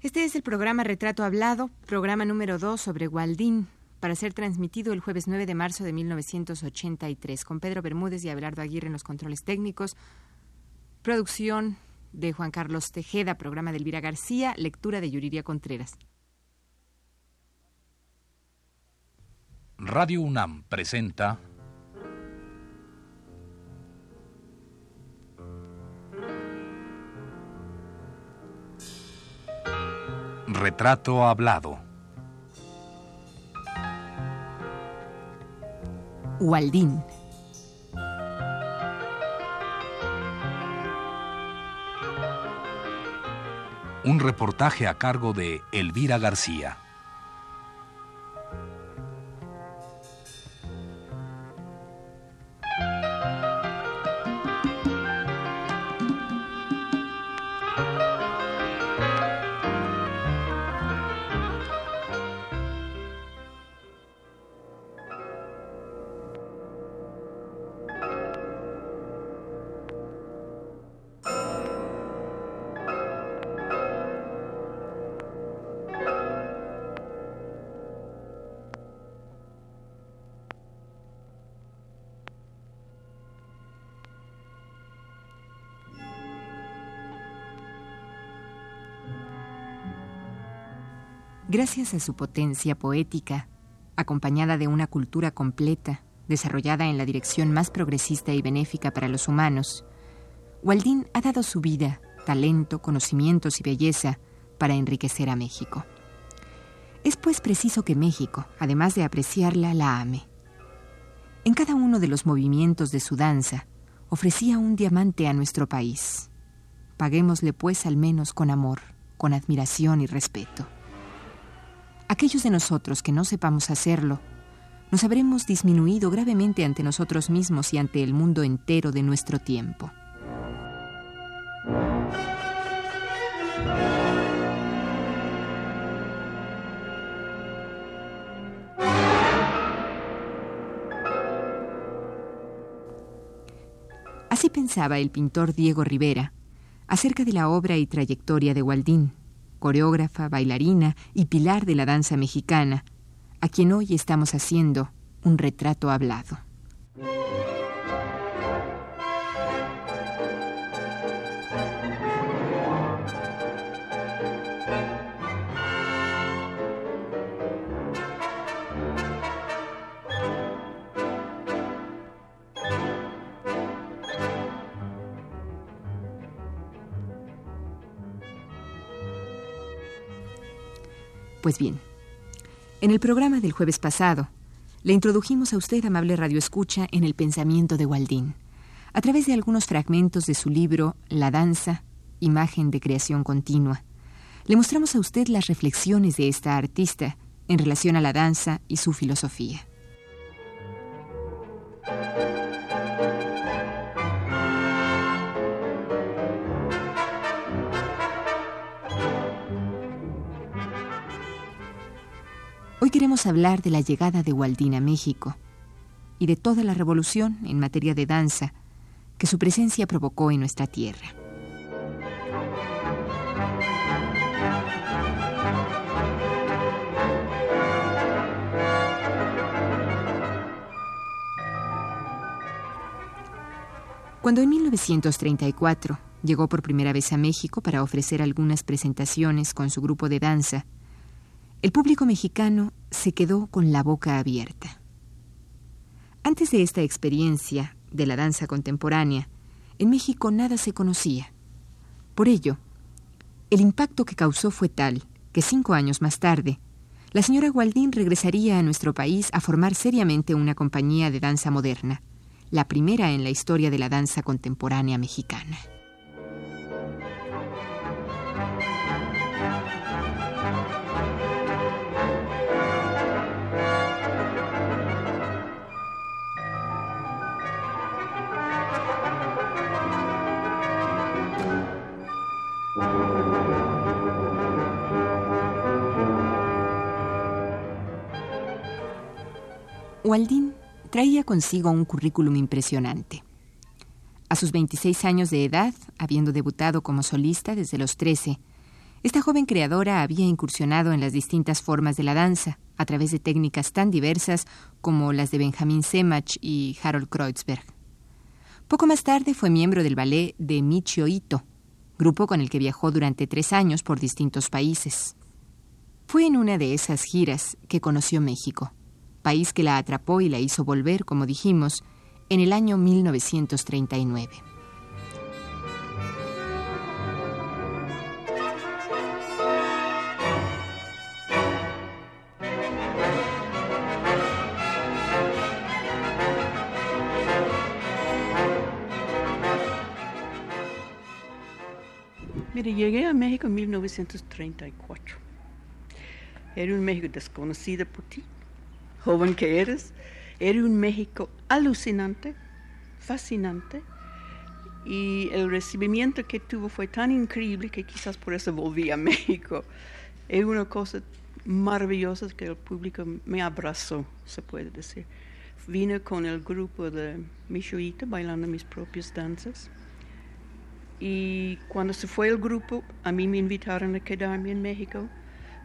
Este es el programa Retrato Hablado, programa número 2 sobre Waldín, para ser transmitido el jueves 9 de marzo de 1983, con Pedro Bermúdez y Abelardo Aguirre en los controles técnicos. Producción de Juan Carlos Tejeda, programa de Elvira García, lectura de Yuriria Contreras. Radio UNAM presenta Retrato Hablado. Waldín. Un reportaje a cargo de Elvira García. Gracias a su potencia poética, acompañada de una cultura completa, desarrollada en la dirección más progresista y benéfica para los humanos, Waldín ha dado su vida, talento, conocimientos y belleza para enriquecer a México. Es pues preciso que México, además de apreciarla, la ame. En cada uno de los movimientos de su danza, ofrecía un diamante a nuestro país. Paguémosle pues al menos con amor, con admiración y respeto. Aquellos de nosotros que no sepamos hacerlo, nos habremos disminuido gravemente ante nosotros mismos y ante el mundo entero de nuestro tiempo. Así pensaba el pintor Diego Rivera acerca de la obra y trayectoria de Waldín, coreógrafa, bailarina y pilar de la danza mexicana, a quien hoy estamos haciendo un retrato hablado. Pues bien, en el programa del jueves pasado, le introdujimos a usted, amable Radio Escucha, en el pensamiento de Waldín, a través de algunos fragmentos de su libro La danza, imagen de creación continua. Le mostramos a usted las reflexiones de esta artista en relación a la danza y su filosofía. Hoy queremos hablar de la llegada de Waldín a México y de toda la revolución en materia de danza que su presencia provocó en nuestra tierra. Cuando en 1934 llegó por primera vez a México para ofrecer algunas presentaciones con su grupo de danza, el público mexicano se quedó con la boca abierta. Antes de esta experiencia de la danza contemporánea, en México nada se conocía. Por ello, el impacto que causó fue tal que cinco años más tarde, la señora Gualdín regresaría a nuestro país a formar seriamente una compañía de danza moderna, la primera en la historia de la danza contemporánea mexicana. Waldín traía consigo un currículum impresionante. A sus 26 años de edad, habiendo debutado como solista desde los 13, Esta joven creadora había incursionado en las distintas formas de la danza, a través de técnicas tan diversas como las de Benjamin Semach y Harold Kreutzberg. Poco más tarde fue miembro del ballet de Michio Ito, grupo con el que viajó durante tres años por distintos países. Fue en una de esas giras que conoció México, país que la atrapó y la hizo volver, como dijimos, en el año 1939. Mire, llegué a México en 1934. Era un México desconocido por ti, joven que eres. Era un México alucinante, fascinante. Y el recibimiento que tuvo fue tan increíble que quizás por eso volví a México. Es una cosa maravillosa que el público me abrazó, se puede decir. Vine con el grupo de Michoita bailando mis propias danzas y cuando se fue el grupo, a mí me invitaron a quedarme en México.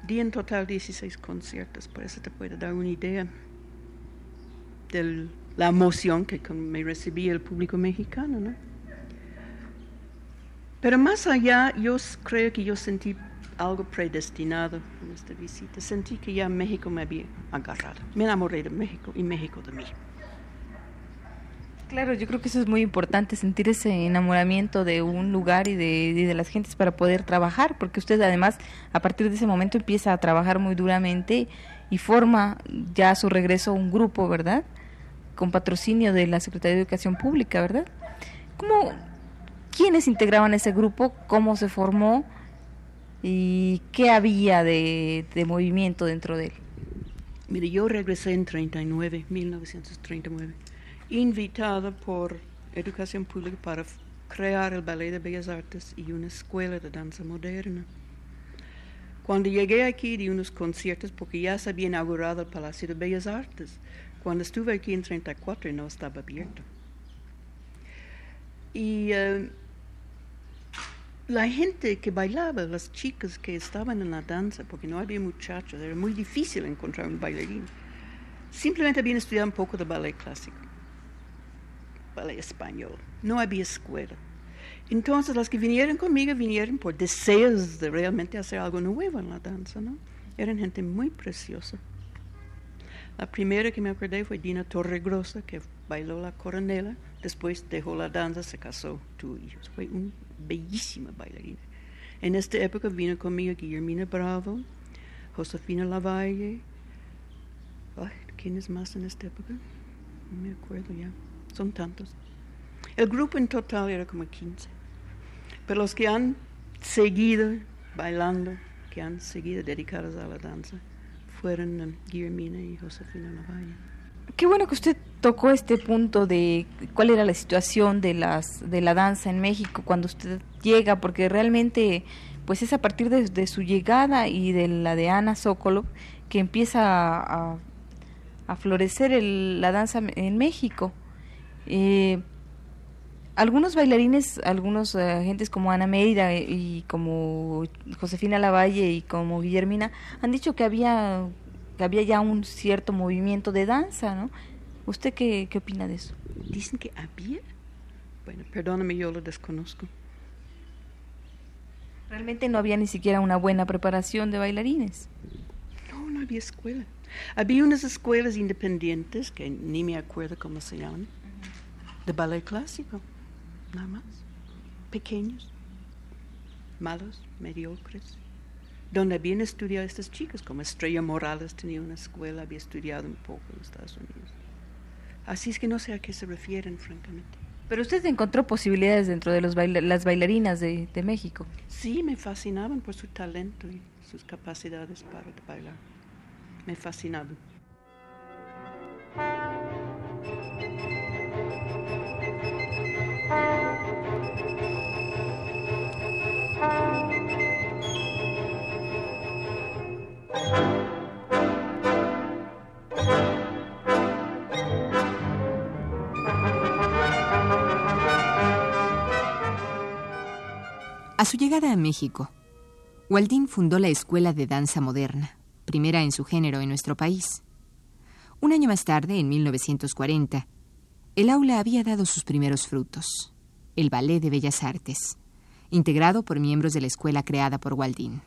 Di en total 16 conciertos, por eso te puedo dar una idea de la emoción que me recibía el público mexicano. ¿no? Pero más allá, yo creo que yo sentí algo predestinado en esta visita. Sentí que ya México me había agarrado. Me enamoré de México y México de mí. Claro, yo creo que eso es muy importante, sentir ese enamoramiento de un lugar y de, las gentes para poder trabajar, porque usted además a partir de ese momento empieza a trabajar muy duramente y forma ya a su regreso un grupo, ¿verdad? Con patrocinio de la Secretaría de Educación Pública, ¿verdad? ¿Cómo, ¿Quiénes integraban ese grupo? ¿Cómo se formó? ¿Y qué había de, de movimiento dentro de él? Mire, yo regresé en 39, 1939 invitada por Educación Pública para crear el Ballet de Bellas Artes y una escuela de danza moderna. Cuando llegué aquí di unos conciertos porque ya se había inaugurado el Palacio de Bellas Artes. Cuando estuve aquí en 34 no estaba abierto. Y eh, la gente que bailaba, las chicas que estaban en la danza, porque no había muchachos, era muy difícil encontrar un bailarín, simplemente habían estudiado un poco de ballet clásico ballet español. No había escuela. Entonces las que vinieron conmigo vinieron por deseos de realmente hacer algo nuevo en la danza, ¿no? Eran gente muy preciosa. La primera que me acordé fue Dina Torregrosa, que bailó la coronela, después dejó la danza, se casó, tuvo hijos. Fue una bellísima bailarina. En esta época vino conmigo Guillermina Bravo, Josefina Lavalle. ¿Quién es más en esta época? No me acuerdo ya son tantos. El grupo en total era como 15. Pero los que han seguido bailando, que han seguido dedicados a la danza, fueron Guillermina y Josefina Lavalle. Qué bueno que usted tocó este punto de cuál era la situación de las de la danza en México cuando usted llega, porque realmente pues es a partir de, su llegada y de la de Ana Sokolov que empieza a, a florecer la danza en México. Eh, algunos bailarines, algunos eh, agentes como Ana Mérida y como Josefina Lavalle y como Guillermina han dicho que había que había ya un cierto movimiento de danza, ¿no? ¿Usted qué, qué opina de eso? Dicen que había. Bueno, perdóname, yo lo desconozco. Realmente no había ni siquiera una buena preparación de bailarines. No, no había escuela. Había unas escuelas independientes que ni me acuerdo cómo se llaman de ballet clásico, nada más. Pequeños, malos, mediocres. Donde habían estudiado estas chicas, como Estrella Morales tenía una escuela, había estudiado un poco en Estados Unidos. Así es que no sé a qué se refieren, francamente. Pero usted encontró posibilidades dentro de los las bailarinas de, de, México. Sí, me fascinaban por su talento y sus capacidades para bailar. Me fascinaban. A su llegada a México, Waldín fundó la Escuela de Danza Moderna, primera en su género en nuestro país. Un año más tarde, en 1940, el aula había dado sus primeros frutos, el Ballet de Bellas Artes, integrado por miembros de la escuela creada por Waldín.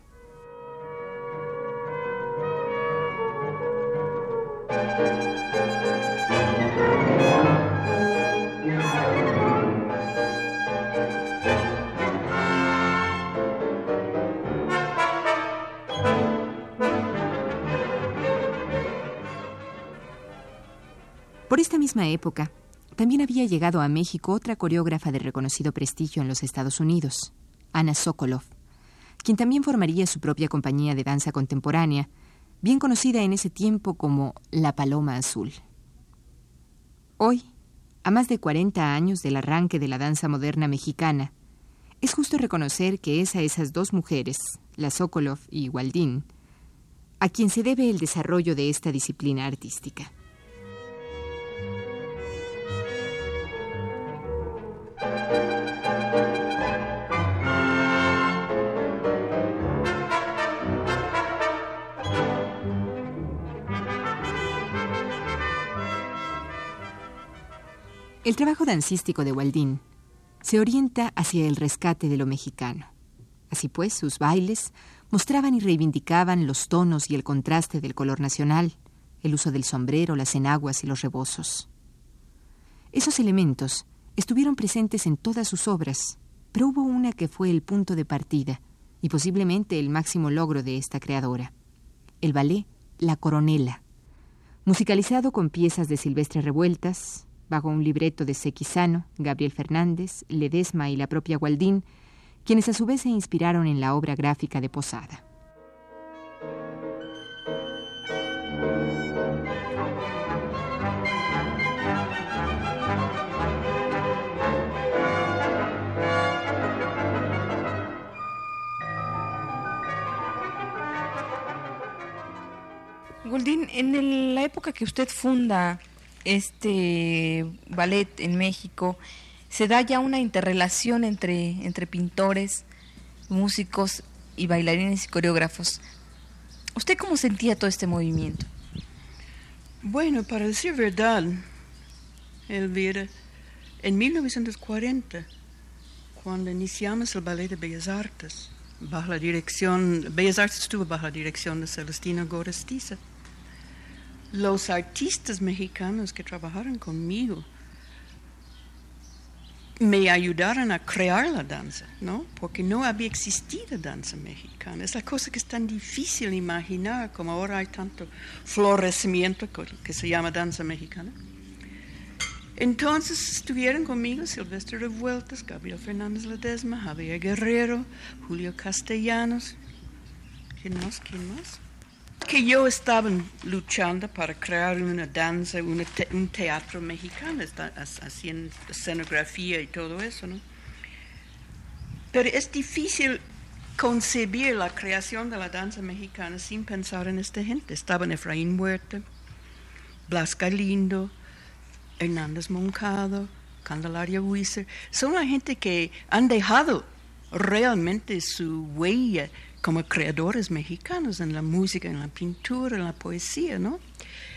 Por esta misma época, también había llegado a México otra coreógrafa de reconocido prestigio en los Estados Unidos, Ana Sokolov, quien también formaría su propia compañía de danza contemporánea, bien conocida en ese tiempo como La Paloma Azul. Hoy, a más de 40 años del arranque de la danza moderna mexicana, es justo reconocer que es a esas dos mujeres, la Sokolov y Waldín, a quien se debe el desarrollo de esta disciplina artística. El trabajo dancístico de Waldín se orienta hacia el rescate de lo mexicano. Así pues, sus bailes mostraban y reivindicaban los tonos y el contraste del color nacional, el uso del sombrero, las enaguas y los rebozos. Esos elementos estuvieron presentes en todas sus obras, pero hubo una que fue el punto de partida y posiblemente el máximo logro de esta creadora, el ballet La Coronela, musicalizado con piezas de Silvestre Revueltas, bajo un libreto de Sequizano, Gabriel Fernández, Ledesma y la propia Gualdín, quienes a su vez se inspiraron en la obra gráfica de Posada. Gualdín, en la época que usted funda este ballet en México, se da ya una interrelación entre, entre pintores, músicos y bailarines y coreógrafos. ¿Usted cómo sentía todo este movimiento? Bueno, para decir verdad, Elvira, en 1940, cuando iniciamos el Ballet de Bellas Artes, bajo la dirección, Bellas Artes estuvo bajo la dirección de Celestino Gorestiza, los artistas mexicanos que trabajaron conmigo me ayudaron a crear la danza, ¿no? Porque no había existido danza mexicana. Es la cosa que es tan difícil imaginar, como ahora hay tanto florecimiento que se llama danza mexicana. Entonces estuvieron conmigo Silvestre Revueltas, Gabriel Fernández Ledesma, Javier Guerrero, Julio Castellanos. ¿Quién más? ¿Quién más? Que yo estaba luchando para crear una danza, un teatro mexicano, haciendo escenografía y todo eso, ¿no? Pero es difícil concebir la creación de la danza mexicana sin pensar en esta gente. Estaban Efraín Huerta, Blas Galindo, Hernández Moncado, Candelaria Huizer. Son la gente que han dejado realmente su huella como creadores mexicanos en la música, en la pintura, en la poesía, ¿no?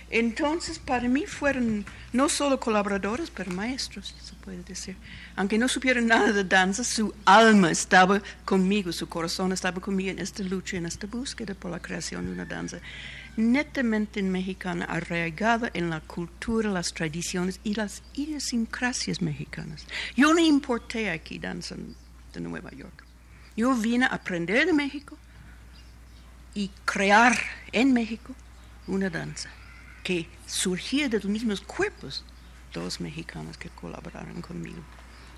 Entonces, para mí fueron no solo colaboradores, pero maestros, se puede decir. Aunque no supieran nada de danza, su alma estaba conmigo, su corazón estaba conmigo en esta lucha, en esta búsqueda por la creación de una danza netamente mexicana, arraigada en la cultura, las tradiciones y las idiosincrasias mexicanas. Yo no importé aquí danza de Nueva York. Yo vine a aprender de México y crear en México una danza que surgía de los mismos cuerpos de los mexicanos que colaboraron conmigo.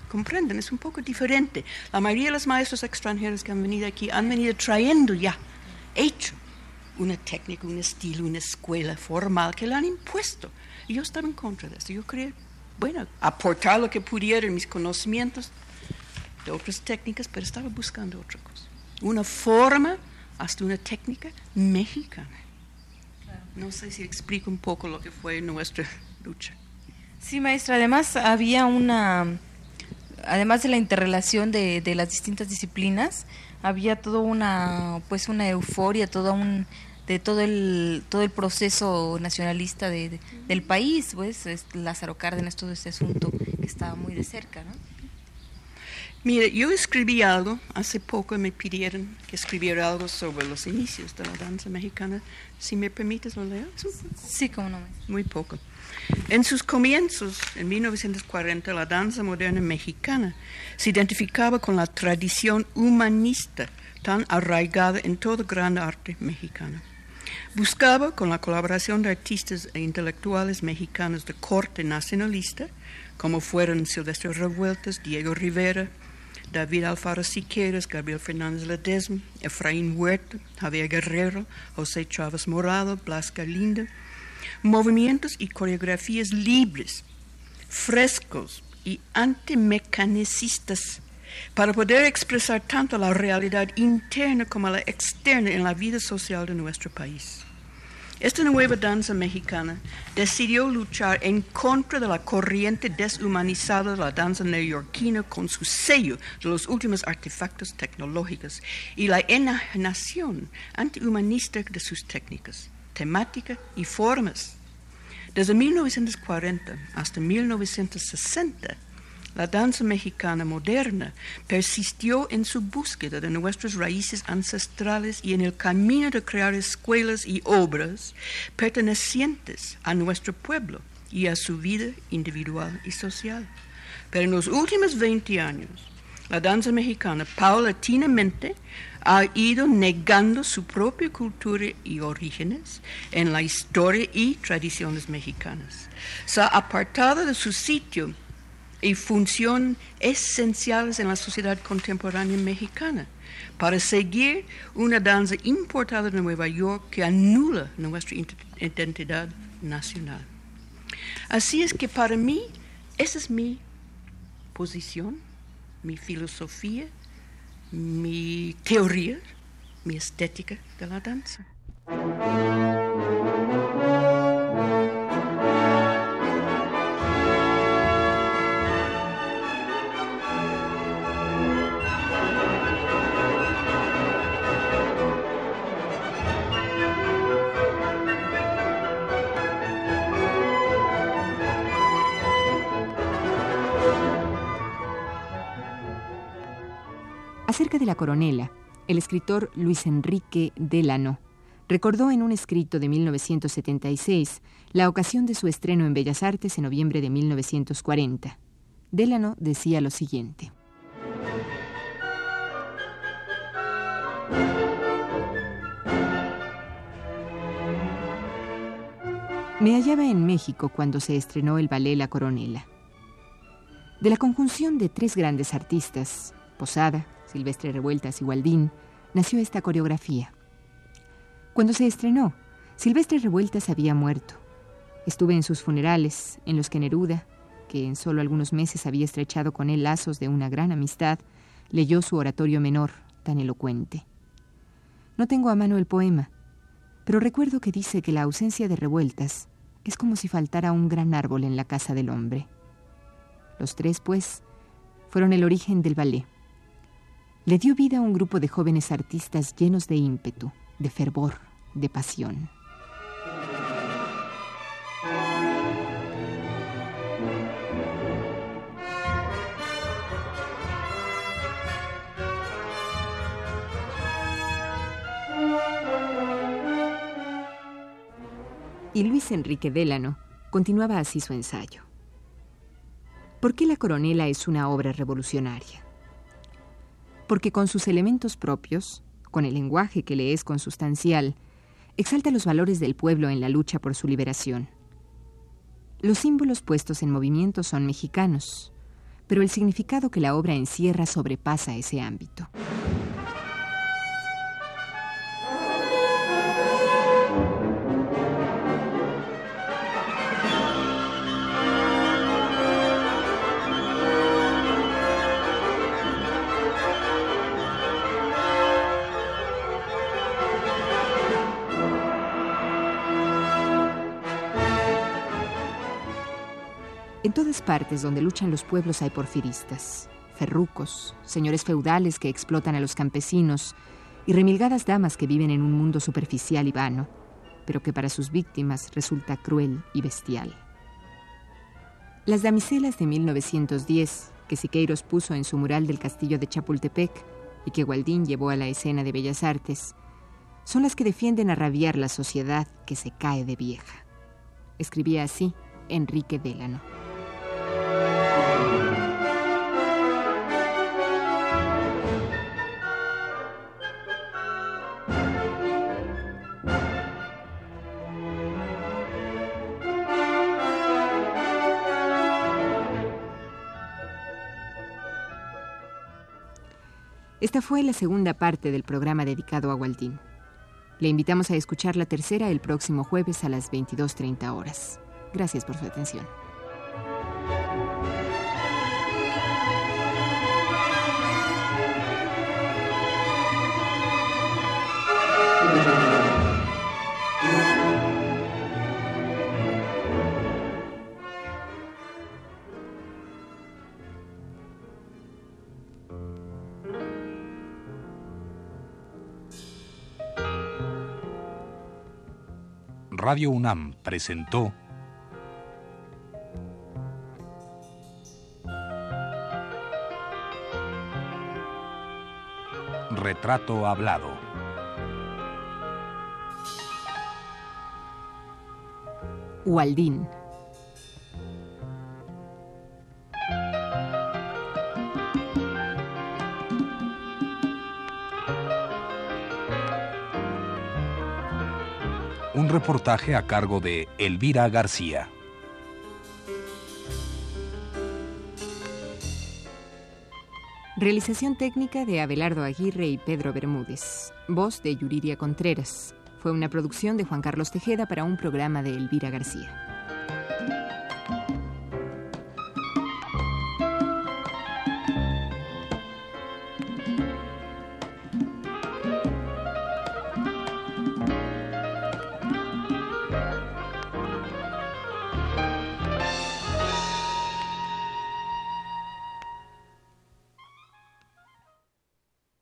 Comprenden, es un poco diferente. La mayoría de los maestros extranjeros que han venido aquí han venido trayendo ya, hecho, una técnica, un estilo, una escuela formal que le han impuesto. Y yo estaba en contra de eso. Yo quería, bueno, aportar lo que pudiera mis conocimientos de otras técnicas, pero estaba buscando otra cosa. Una forma, hasta una técnica mexicana. No sé si explico un poco lo que fue nuestra lucha. Sí, maestra, además había una además de la interrelación de, de las distintas disciplinas, había toda una, pues una euforia, toda un de todo el todo el proceso nacionalista de, del país, pues Lázaro Cárdenas, todo este asunto que estaba muy de cerca, ¿no? Mire, yo escribí algo, hace poco me pidieron que escribiera algo sobre los inicios de la danza mexicana. Si me permites, ¿lo leo? Sí, cómo no. Muy poco. En sus comienzos, en 1940, la danza moderna mexicana se identificaba con la tradición humanista tan arraigada en todo gran arte mexicano. Buscaba, con la colaboración de artistas e intelectuales mexicanos de corte nacionalista, como fueron Silvestre Revueltas, Diego Rivera, David Alfaro Siqueiros, Gabriel Fernández Ledesma, Efraín Huerta, Javier Guerrero, José Chávez Morado, Blas Linda, movimientos y coreografías libres, frescos y antimecanicistas para poder expresar tanto la realidad interna como la externa en la vida social de nuestro país. Esta nueva danza mexicana decidió luchar en contra de la corriente deshumanizada de la danza neoyorquina con su sello de los últimos artefactos tecnológicos y la enajenación antihumanista de sus técnicas, temática y formas. Desde 1940 hasta 1960, la danza mexicana moderna persistió en su búsqueda de nuestras raíces ancestrales y en el camino de crear escuelas y obras pertenecientes a nuestro pueblo y a su vida individual y social. Pero en los últimos 20 años, la danza mexicana paulatinamente ha ido negando su propia cultura y orígenes en la historia y tradiciones mexicanas. Se ha apartado de su sitio y función esenciales en la sociedad contemporánea mexicana para seguir una danza importada de Nueva York que anula nuestra identidad nacional. Así es que para mí, esa es mi posición, mi filosofía, mi teoría, mi estética de la danza. Acerca de la coronela, el escritor Luis Enrique Delano recordó en un escrito de 1976 la ocasión de su estreno en Bellas Artes en noviembre de 1940. Delano decía lo siguiente. Me hallaba en México cuando se estrenó el ballet La Coronela. De la conjunción de tres grandes artistas, Posada, Silvestre Revueltas y Gualdín, nació esta coreografía. Cuando se estrenó, Silvestre Revueltas había muerto. Estuve en sus funerales, en los que Neruda, que en solo algunos meses había estrechado con él lazos de una gran amistad, leyó su oratorio menor, tan elocuente. No tengo a mano el poema, pero recuerdo que dice que la ausencia de revueltas es como si faltara un gran árbol en la casa del hombre. Los tres, pues, fueron el origen del ballet le dio vida a un grupo de jóvenes artistas llenos de ímpetu, de fervor, de pasión. Y Luis Enrique Délano continuaba así su ensayo. ¿Por qué la coronela es una obra revolucionaria? Porque con sus elementos propios, con el lenguaje que le es consustancial, exalta los valores del pueblo en la lucha por su liberación. Los símbolos puestos en movimiento son mexicanos, pero el significado que la obra encierra sobrepasa ese ámbito. En todas partes donde luchan los pueblos hay porfiristas. ferrucos, señores feudales que explotan a los campesinos y remilgadas damas que viven en un mundo superficial y vano, pero que para sus víctimas resulta cruel y bestial. Las damiselas de 1910, que Siqueiros puso en su mural del castillo de Chapultepec y que Gualdín llevó a la escena de Bellas Artes, son las que defienden a rabiar la sociedad que se cae de vieja. Escribía así Enrique Delano. Esta fue la segunda parte del programa dedicado a Waldín. Le invitamos a escuchar la tercera el próximo jueves a las 22.30 horas. Gracias por su atención. Radio UNAM presentó Retrato Hablado. Waldín. Un reportaje a cargo de Elvira García. Realización técnica de Abelardo Aguirre y Pedro Bermúdez. Voz de Yuridia Contreras. Fue una producción de Juan Carlos Tejeda para un programa de Elvira García.